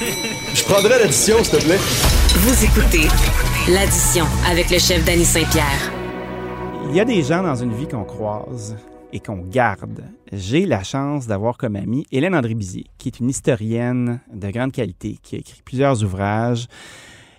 Je prendrai l'addition, s'il te plaît. Vous écoutez l'addition avec le chef Danny Saint-Pierre. Il y a des gens dans une vie qu'on croise et qu'on garde. J'ai la chance d'avoir comme amie Hélène André-Bizier, qui est une historienne de grande qualité, qui a écrit plusieurs ouvrages,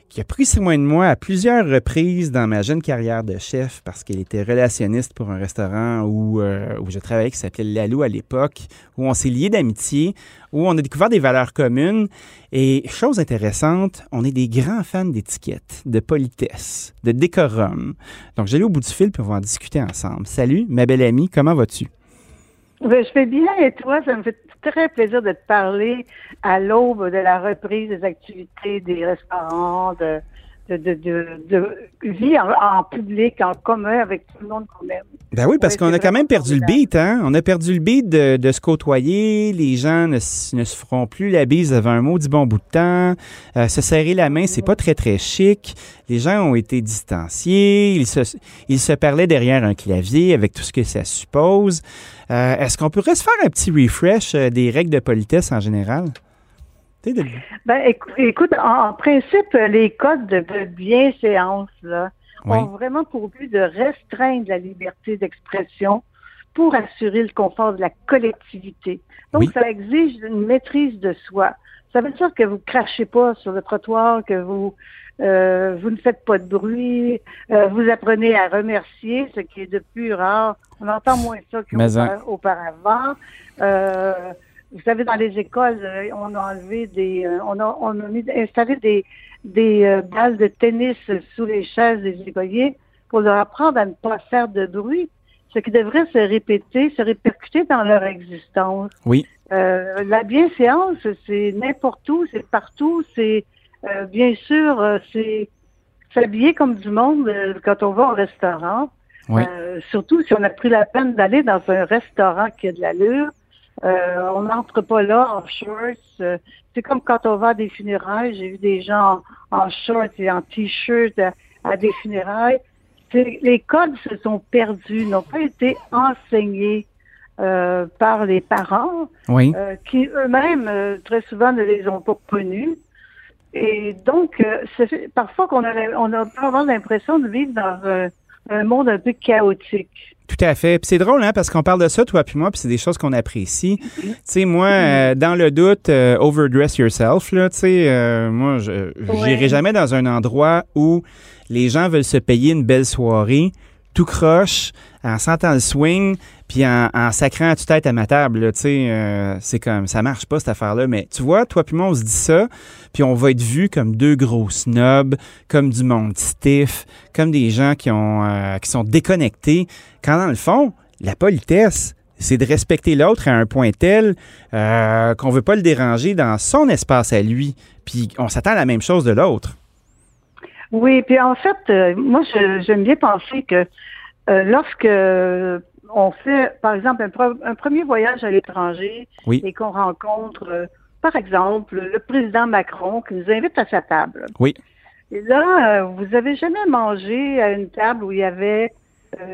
qui a pris soin de moi à plusieurs reprises dans ma jeune carrière de chef parce qu'elle était relationniste pour un restaurant où, euh, où je travaillais qui s'appelait Lalou à l'époque, où on s'est liés d'amitié, où on a découvert des valeurs communes. Et chose intéressante, on est des grands fans d'étiquette, de politesse, de décorum. Donc j'allais au bout du fil va en discuter ensemble. Salut, ma belle amie, comment vas-tu? Ben, je fais bien et toi, ça me fait très plaisir de te parler à l'aube de la reprise des activités des restaurants, de, de, de, de, vie en, public, en commun avec tout le monde qu'on aime. Ben oui, parce qu'on a quand même perdu le beat, hein? On a perdu le beat de, de se côtoyer. Les gens ne, ne, se feront plus la bise avant un mot du bon bout de temps. Euh, se serrer la main, c'est pas très, très chic. Les gens ont été distanciés. Ils se, ils se parlaient derrière un clavier avec tout ce que ça suppose. Euh, est-ce qu'on pourrait se faire un petit refresh euh, des règles de politesse en général? Ben, écoute, en, principe, les codes de bienséance là, ont vraiment pour but de restreindre la liberté d'expression pour assurer le confort de la collectivité. Donc, ça exige une maîtrise de soi. Ça veut dire que vous crachez pas sur le trottoir, que vous euh, vous ne faites pas de bruit, euh, vous apprenez à remercier, ce qui est de plus rare. On entend moins ça qu'auparavant. Euh, vous savez, dans les écoles, euh, on a enlevé des, euh, on a, on a mis, installé des, des euh, balles de tennis sous les chaises des écoliers pour leur apprendre à ne pas faire de bruit, ce qui devrait se répéter, se répercuter dans leur existence. Oui. Euh, la bienséance, c'est n'importe où, c'est partout, c'est bien sûr, c'est s'habiller comme du monde quand on va au restaurant. Oui. surtout si on a pris la peine d'aller dans un restaurant qui a de l'allure. Euh, on n'entre pas là en shorts. Euh, c'est comme quand on va à des funérailles. J'ai vu des gens en, shorts et en t-shirt à, des funérailles. Les codes se sont perdus, n'ont pas été enseignés euh, par les parents, oui. qui eux-mêmes très souvent ne les ont pas connus. Et donc, parfois qu'on a, on a vraiment l'impression de vivre dans un, monde un peu chaotique. Tout à fait. Puis c'est drôle, hein, parce qu'on parle de ça, toi puis moi, puis c'est des choses qu'on apprécie. Tu sais, moi, euh, dans le doute, euh, overdress yourself, là, tu sais, euh, moi, je n'irai jamais dans un endroit où les gens veulent se payer une belle soirée, tout croche, en sentant le swing, puis en, en sacrant à tue-tête à ma table, tu sais, euh, c'est comme, ça marche pas cette affaire-là. Mais tu vois, toi puis moi, on se dit ça, puis on va être vus comme deux gros snobs, comme du monde stiff, comme des gens qui, ont, euh, qui sont déconnectés, quand dans le fond, la politesse, c'est de respecter l'autre à un point tel euh, qu'on veut pas le déranger dans son espace à lui, puis on s'attend à la même chose de l'autre. Oui, puis en fait, moi, j'aime bien penser que euh, lorsque on fait, par exemple, un, premier voyage à l'étranger et qu'on rencontre, euh, par exemple, le président Macron qui nous invite à sa table. Oui. Et là, euh, vous avez jamais mangé à une table où il y avait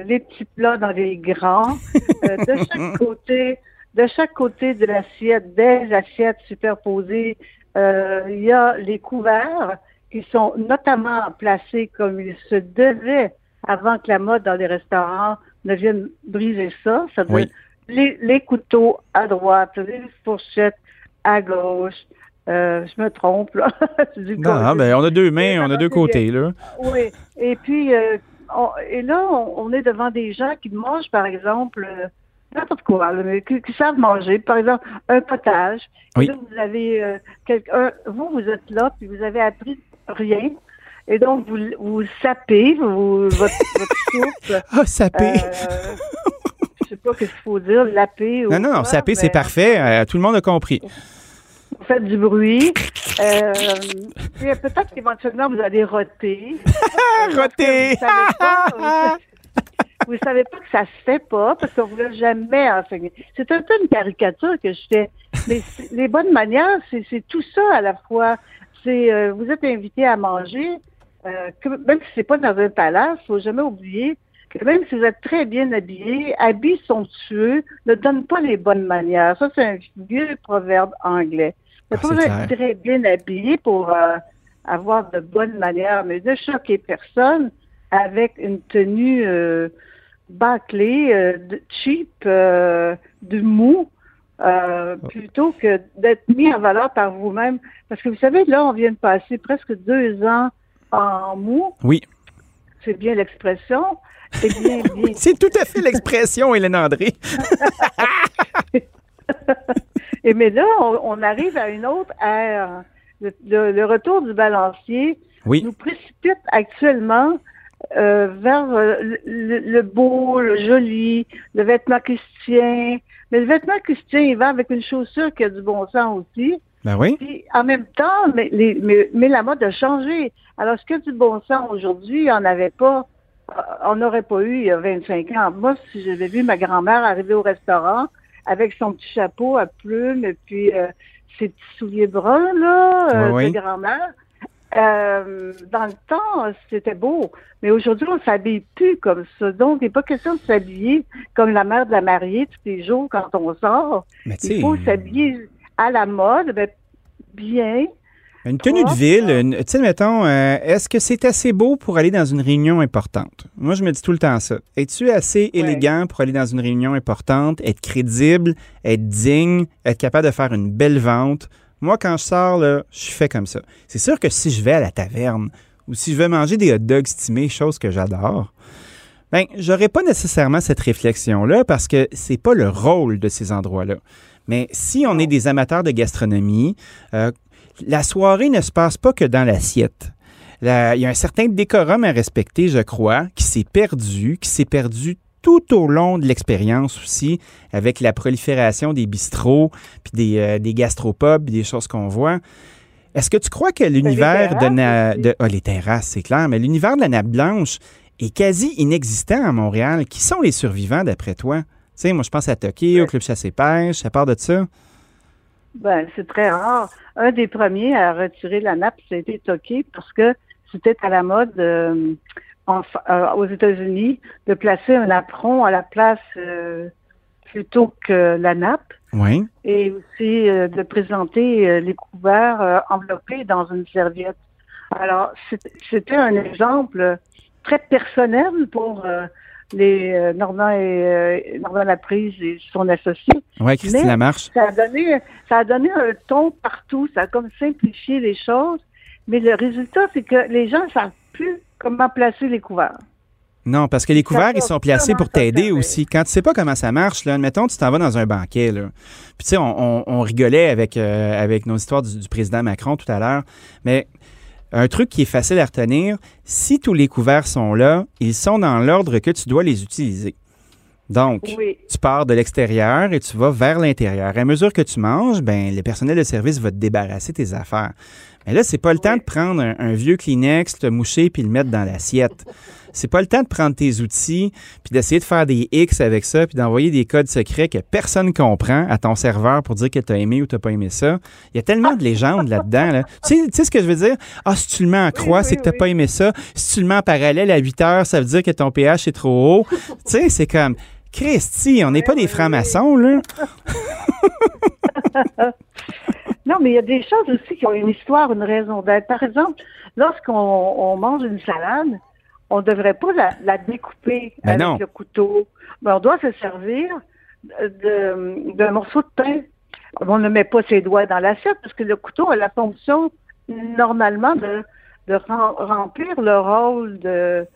les petits plats dans les grands, de chaque côté, de chaque côté de l'assiette, des assiettes superposées, il y a les couverts qui sont notamment placés comme il se devait avant que la mode dans les restaurants ne vienne briser ça. Ça veut les, couteaux à droite, les fourchettes à gauche. Euh, je me trompe, là. non, ben, on a deux mains, on a deux côtés, là. Oui. Et puis, euh, et là, on, est devant des gens qui mangent, par exemple, euh, n'importe quoi, mais qui, savent manger. Par exemple, un potage. Oui. Là, vous avez quelqu'un, vous, vous êtes là, puis vous avez appris rien. Et donc, vous, vous sapez vous, votre, votre soupe. Ah, saper! Euh, je sais pas ce qu'il faut dire, laper. Ou non, non, saper, c'est parfait. Euh, tout le monde a compris. Vous faites du bruit. Euh, peut-être qu'éventuellement, vous allez roter. roter! Vous savez, pas, que ça se fait pas parce qu'on ne vous l'a jamais enseigné. C'est un peu une caricature que je fais. Mais les bonnes manières, c'est tout ça à la fois. C'est euh, vous êtes invité à manger, euh, même si c'est pas dans un palace, faut jamais oublier que même si vous êtes très bien habillé, habits somptueux ne donnent pas les bonnes manières. Ça, c'est un vieux proverbe anglais. Il faut être très bien habillé pour euh, avoir de bonnes manières, mais ne choquer personne avec une tenue bâclée, cheap, du mou, plutôt que d'être mis en valeur par vous-même. Parce que vous savez, là, on vient de passer presque deux ans en mou. Oui. C'est bien l'expression. C'est bien, bien. C'est tout à fait l'expression, Hélène André. Et mais là, on, arrive à une autre ère. Le, retour du balancier nous précipite actuellement euh, vers euh, le, beau, le joli, le vêtement christien. Mais le vêtement christien, il va avec une chaussure qui a du bon sens aussi. Ben oui. Puis, en même temps, mais, mais, la mode a changé. Alors, ce qui a du bon sens aujourd'hui, il n'y en avait pas. Euh, on n'aurait pas eu il y a 25 ans. Moi, si j'avais vu ma grand-mère arriver au restaurant avec son petit chapeau à plumes et puis euh, ses petits souliers bruns là, euh, de grand-mère, dans le temps, c'était beau. Mais aujourd'hui, on s'habille plus comme ça. Donc, il n'est pas question de s'habiller comme la mère de la mariée tous les jours quand on sort. il faut s'habiller à la mode, ben, bien, une tenue de ville, tu sais, mettons, euh, est-ce que c'est assez beau pour aller dans une réunion importante? Moi, je me dis tout le temps ça. Es-tu assez élégant pour aller dans une réunion importante, être crédible, être digne, être capable de faire une belle vente? Moi, quand je sors, là, je fais comme ça. C'est sûr que si je vais à la taverne ou si je veux manger des hot dogs stimés, chose que j'adore, ben, j'aurais pas nécessairement cette réflexion-là parce que c'est pas le rôle de ces endroits-là. Mais si on est des amateurs de gastronomie, euh, la soirée ne se passe pas que dans l'assiette. Il y a un certain décorum à respecter, je crois, qui s'est perdu, qui s'est perdu tout au long de l'expérience aussi, avec la prolifération des bistrots, puis des, euh, des gastropubs, des choses qu'on voit. Est-ce que tu crois que l'univers de, de ah, les terrasses, c'est clair, mais l'univers de la nappe blanche est quasi inexistant à Montréal. Qui sont les survivants d'après toi? Tu sais, moi, je pense à Tokyo, au Club Chasse et Pêche, à part de ça? Ben, c'est très rare. Un des premiers à retirer la nappe, c'était Tokyo parce que c'était à la mode euh, euh, aux États-Unis de placer un apron à la place euh, plutôt que la nappe. Oui. Et aussi de présenter les couverts enveloppés dans une serviette. Alors, c'était un exemple très personnel pour les euh, Normand et euh, Laprise et son associé. Oui, Christine Lamarche. Ça a donné, ça a donné un ton partout. Ça a comme simplifié les choses. Mais le résultat, c'est que les gens ne savent plus comment placer les couverts. Non, parce que les couverts, ils sont placés pour t'aider aussi. Quand tu sais pas comment ça marche, là, admettons, tu t'en vas dans un banquet, là. Puis, tu sais, on, rigolait avec, euh, avec nos histoires du, du, président Macron tout à l'heure. Mais un truc qui est facile à retenir, si tous les couverts sont là, ils sont dans l'ordre que tu dois les utiliser. Donc, tu pars de l'extérieur et tu vas vers l'intérieur. À mesure que tu manges, ben, le personnel de service va te débarrasser tes affaires. Mais là, c'est pas le temps de prendre un, vieux Kleenex, te moucher puis le mettre dans l'assiette. C'est pas le temps de prendre tes outils puis d'essayer de faire des X avec ça puis d'envoyer des codes secrets que personne comprend à ton serveur pour dire que tu as aimé ou tu pas aimé ça. Il y a tellement de légendes là-dedans. Tu, sais, ce que je veux dire? Ah, si tu le mets en croix, c'est que tu pas aimé ça. Si tu le mets en parallèle à 8 heures, ça veut dire que ton pH est trop haut. tu sais, c'est comme Christy, on n'est pas des francs-maçons, là. Non, mais il y a des choses aussi qui ont une histoire, une raison d'être. Par exemple, lorsqu'on mange une salade, on ne devrait pas la, découper avec le couteau. Mais on doit se servir d'un morceau de pain. On ne met pas ses doigts dans l'assiette parce que le couteau a la fonction normalement de, remplir le rôle de,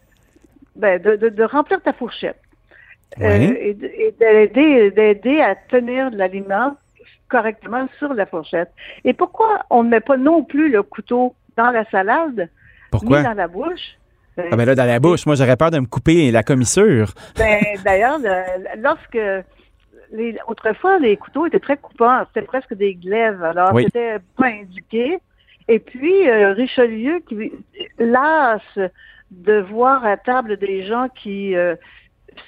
ben, de, remplir ta fourchette. Euh, et, et d'aider à tenir l'aliment correctement sur la fourchette. Et pourquoi on ne met pas non plus le couteau dans la salade, pourquoi? ni dans la bouche? ah ben là, dans la bouche, moi j'aurais peur de me couper la commissure. Ben, d'ailleurs, lorsque autrefois, les couteaux étaient très coupants, c'était presque des glaives, alors c'était pas indiqué. Et puis, euh, Richelieu, qui lasse de voir à table des gens qui euh,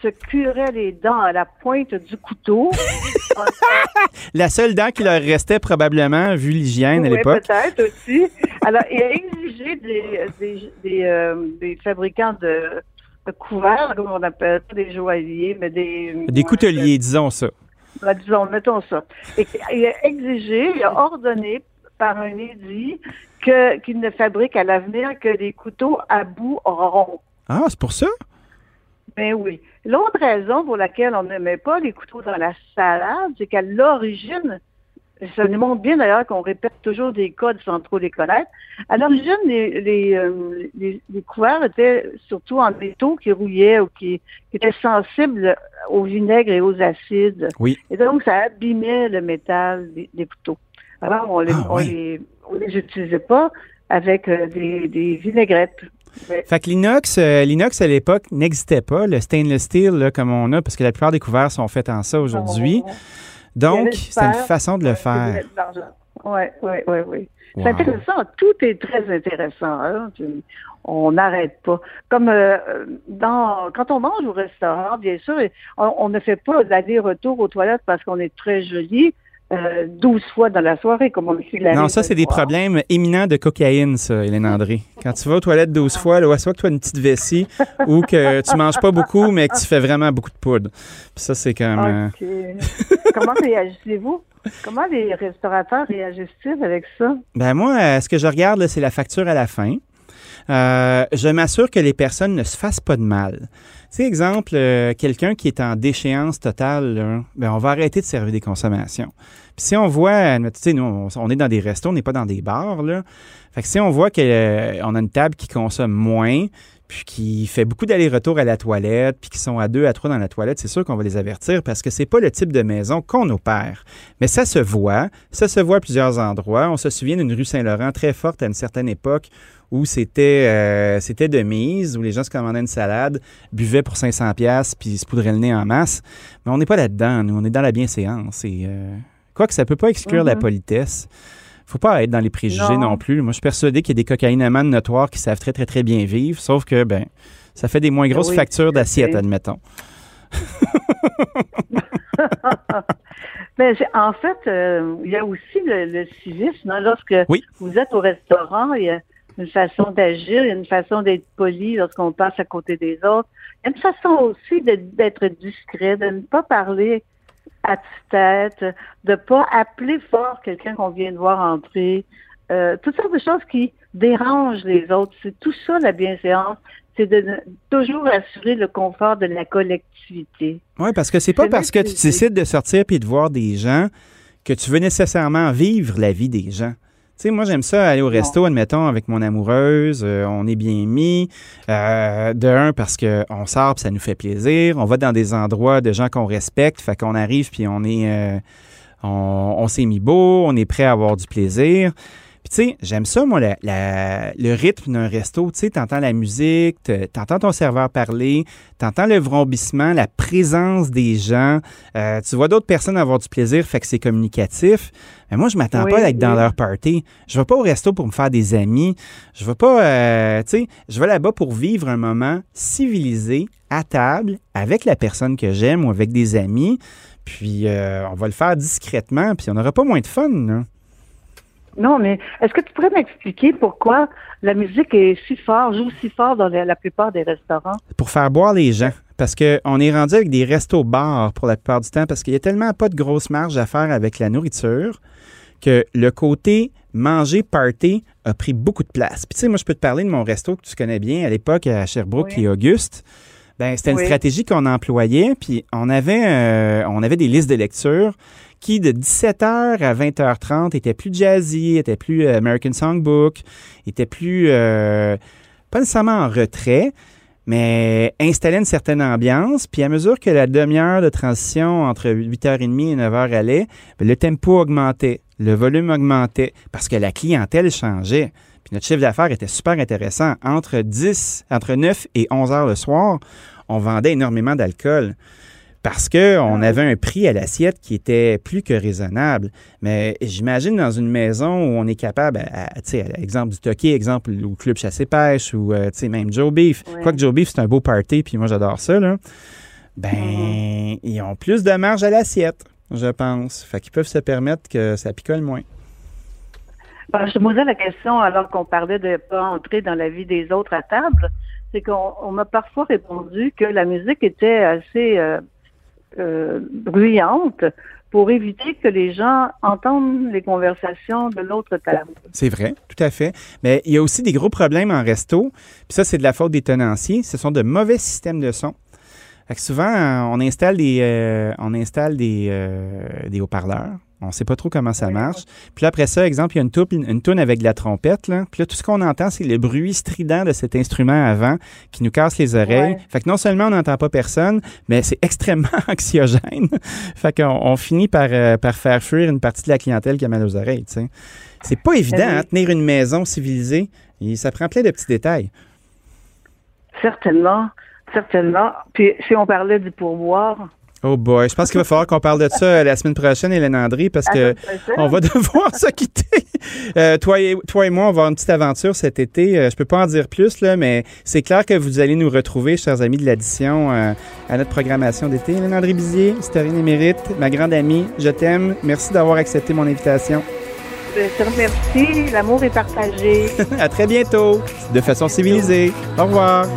se curait les dents à la pointe du couteau. la seule dent qui leur restait probablement, vu l'hygiène à l'époque. peut-être aussi. Alors, il a exigé des, euh, des, fabricants de, couverts, comme on appelle pas des joailliers, mais des... Des couteliers, disons ça. Disons, mettons ça. Et il a exigé, il a ordonné par un édit qu'il ne fabrique à l'avenir que des couteaux à bout rond. Ah, c'est pour ça? Ben oui. L'autre raison pour laquelle on ne met pas les couteaux dans la salade, c'est qu'à l'origine, ça nous montre bien d'ailleurs qu'on répète toujours des codes sans trop les connaître. À l'origine, les, les, euh, les, couverts étaient surtout en métaux qui rouillaient ou qui, étaient sensibles au vinaigre et aux acides. Oui. Et donc, ça abîmait le métal des, couteaux. Alors, on les, ah, les, les utilisait pas avec euh, des, des vinaigrettes. Fait que l'inox, euh, l'inox à l'époque n'existait pas, le stainless steel comme on a, parce que la plupart des couverts sont faits en ça aujourd'hui. Donc, c'est une façon de le faire. Oui, oui, oui, oui. C'est intéressant. Tout est très intéressant. Hein. On n'arrête pas. Comme euh, dans quand on mange au restaurant, bien sûr, on, ne fait pas d'aller-retour aux toilettes parce qu'on est très joli. 12 fois dans la soirée, comme on dit. Non, ça, c'est des problèmes éminents de cocaïne, ça, Hélène André. Quand tu vas aux toilettes 12 fois, là, soit que tu as une petite vessie ou que tu manges pas beaucoup, mais que tu fais vraiment beaucoup de poudre. Puis ça, c'est comme... Euh, Comment réagissez-vous? Comment les restaurateurs réagissent-ils avec ça? Ben moi, euh, ce que je regarde, c'est la facture à la fin. Euh, je m'assure que les personnes ne se fassent pas de mal. Tu exemple, euh, quelqu'un qui est en déchéance totale, ben on va arrêter de servir des consommations. Puis si on voit, tu sais, nous, on, est dans des restos, on n'est pas dans des bars, là. Fait que si on voit qu'on a une table qui consomme moins, puis qui fait beaucoup d'aller-retour à la toilette, puis qui sont à deux, à trois dans la toilette, c'est sûr qu'on va les avertir parce que c'est pas le type de maison qu'on opère. Mais ça se voit, ça se voit à plusieurs endroits. On se souvient d'une rue Saint-Laurent très forte à une certaine époque où c'était euh, c'était de mise, où les gens se commandaient une salade, buvaient pour 500 pièces puis se poudraient le nez en masse. Mais on n'est pas là-dedans, nous, on est dans la bienséance. Et, euh, quoi que ça peut pas exclure la mm-hmm. politesse faut pas être dans les préjugés non, plus. Moi, je suis persuadé qu'il y a des cocaïnomans notoires qui savent très, très, très bien vivre, sauf que, ben, ça fait des moins ben grosses factures d'assiette, admettons. ben, en fait, euh, il y a aussi le, civisme. Hein. Lorsque vous êtes au restaurant, il y a une façon d'agir, il y a une façon d'être poli lorsqu'on passe à côté des autres. Il y a une façon aussi d'être discret, de ne pas parler à tête, de pas appeler fort quelqu'un qu'on vient de voir entrer. Euh, toutes sortes de choses qui dérangent les autres. C'est tout ça la bienséance. C'est de toujours assurer le confort de la collectivité. Oui, parce que c'est pas parce que tu décides de sortir puis de voir des gens que tu veux nécessairement vivre la vie des gens sais, moi, j'aime ça aller au resto, admettons, avec mon amoureuse. Euh, on est bien mis. Euh, de un, parce qu'on sort ça nous fait plaisir. On va dans des endroits de gens qu'on respecte. Fait qu'on arrive puis on est. Euh, on s'est mis beau, on est prêt à avoir du plaisir. Puis tu sais, j'aime ça, moi, le rythme d'un resto. Tu sais, t'entends la musique, t'entends ton serveur parler, t'entends le vrombissement, la présence des gens. Euh, tu vois d'autres personnes avoir du plaisir, fait que c'est communicatif. Mais moi, je m'attends pas à être dans leur party. Je vais pas au resto pour me faire des amis. Je vais pas, euh, tu sais, je vais là-bas pour vivre un moment civilisé, à table, avec la personne que j'aime ou avec des amis. Puis euh, on va le faire discrètement, puis on n'aura pas moins de fun. Là. Non, mais est-ce que tu pourrais m'expliquer pourquoi la musique est si fort, joue si fort dans la, plupart des restaurants? Pour faire boire les gens. Parce qu'on est rendu avec des restos-bars pour la plupart du temps, parce qu'il y a tellement pas de grosse marge à faire avec la nourriture que le côté manger party a pris beaucoup de place. Puis tu sais, moi, je peux te parler de mon resto que tu connais bien à l'époque à Sherbrooke et Auguste. Ben, c'était une stratégie qu'on employait, puis on avait, euh, on avait des listes de lecture qui, de 17h à 20h30, était plus jazzy, était plus euh, American Songbook, était plus, euh, pas nécessairement en retrait, mais installait une certaine ambiance. Puis à mesure que la demi-heure de transition entre 8h30 et 9h allait, ben, le tempo augmentait, le volume augmentait, parce que la clientèle changeait. Puis notre chiffre d'affaires était super intéressant. Entre 10, entre 9 et 11 heures le soir, on vendait énormément d'alcool parce qu'on avait un prix à l'assiette qui était plus que raisonnable. Mais j'imagine dans une maison où on est capable, tu sais, exemple du Toki, exemple au Club Chassé-Pêche ou euh, même Joe Beef. Quoique Joe Beef, c'est un beau party, puis moi j'adore ça, là. Ben, mm-hmm. ils ont plus de marge à l'assiette, je pense. Fait qu'ils peuvent se permettre que ça picole moins. Ben, je me posais la question alors qu'on parlait de ne pas entrer dans la vie des autres à table. C'est qu'on m'a parfois répondu que la musique était assez euh, euh, bruyante pour éviter que les gens entendent les conversations de l'autre table. C'est vrai, tout à fait. Mais il y a aussi des gros problèmes en resto. Puis ça, c'est de la faute des tenanciers. Ce sont de mauvais systèmes de son. souvent, on installe des, euh, on installe des, euh, des haut-parleurs on ne sait pas trop comment ça marche. Puis là, après ça, exemple, il y a une toune, une toune avec de la trompette. Là. Puis là, tout ce qu'on entend, c'est le bruit strident de cet instrument avant qui nous casse les oreilles. Fait que non seulement on n'entend pas personne, mais c'est extrêmement anxiogène. fait qu'on on finit par, euh, par faire fuir une partie de la clientèle qui a mal aux oreilles. C'est pas évident, hein, tenir une maison civilisée. Et ça prend plein de petits détails. Certainement. Certainement. Puis si on parlait du pourboire, Oh boy, je pense qu'il va falloir qu'on parle de ça la semaine prochaine, Hélène André, parce que on va devoir se quitter. Euh, toi, et, toi et moi, on va avoir une petite aventure cet été. Euh, je peux pas en dire plus, là, mais c'est clair que vous allez nous retrouver, chers amis de l'addition, euh, à notre programmation d'été. Hélène André Bizier, historienne émérite, ma grande amie, je t'aime. Merci d'avoir accepté mon invitation. Je te remercie. L'amour est partagé. à très bientôt, de façon civilisée. Au revoir.